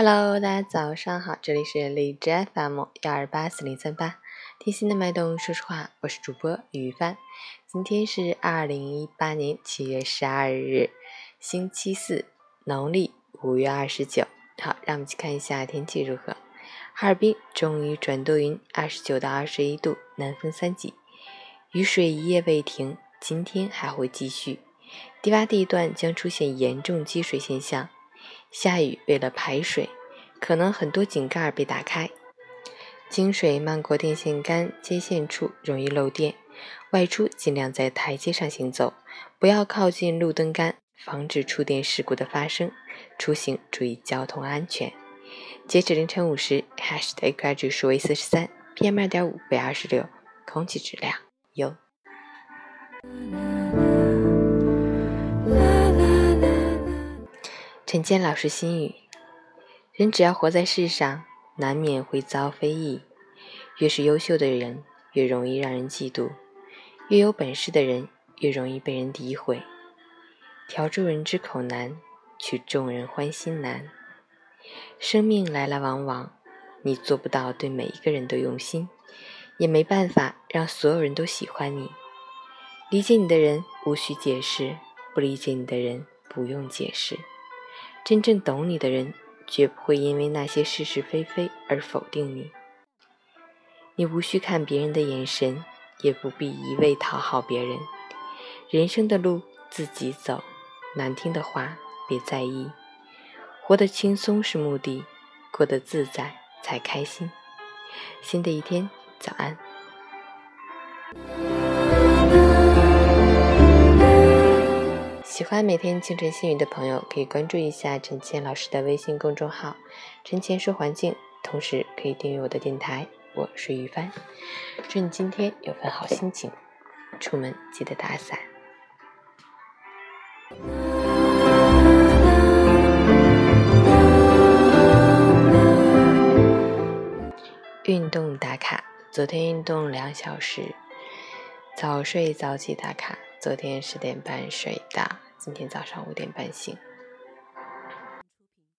Hello，大家早上好，这里是荔枝 FM 幺二八四零三八，贴心的脉动，说实话，我是主播雨帆。今天是二零一八年七月十二日，星期四，农历五月二十九。好，让我们去看一下天气如何。哈尔滨终于转多云，二十九到二十一度，南风三级，雨水一夜未停，今天还会继续，低洼地段将出现严重积水现象。下雨，为了排水，可能很多井盖被打开，井水漫过电线杆接线处，容易漏电。外出尽量在台阶上行走，不要靠近路灯杆，防止触电事故的发生。出行注意交通安全。截止凌晨五时，Hash 的 AQI 指数为四十三，PM 二点五为二十六，空气质量优。陈坚老师心语：人只要活在世上，难免会遭非议。越是优秀的人，越容易让人嫉妒；越有本事的人，越容易被人诋毁。调住人之口难，取众人欢心难。生命来来往往，你做不到对每一个人都用心，也没办法让所有人都喜欢你。理解你的人无需解释，不理解你的人不用解释。真正懂你的人，绝不会因为那些是是非非而否定你。你无需看别人的眼神，也不必一味讨好别人。人生的路自己走，难听的话别在意。活得轻松是目的，过得自在才开心。新的一天，早安。喜欢每天清晨新语的朋友，可以关注一下陈倩老师的微信公众号“陈倩说环境”，同时可以订阅我的电台。我是于帆，祝你今天有份好心情，出门记得打伞。运动打卡，昨天运动两小时，早睡早起打卡，昨天十点半睡的。今天早上五点半醒。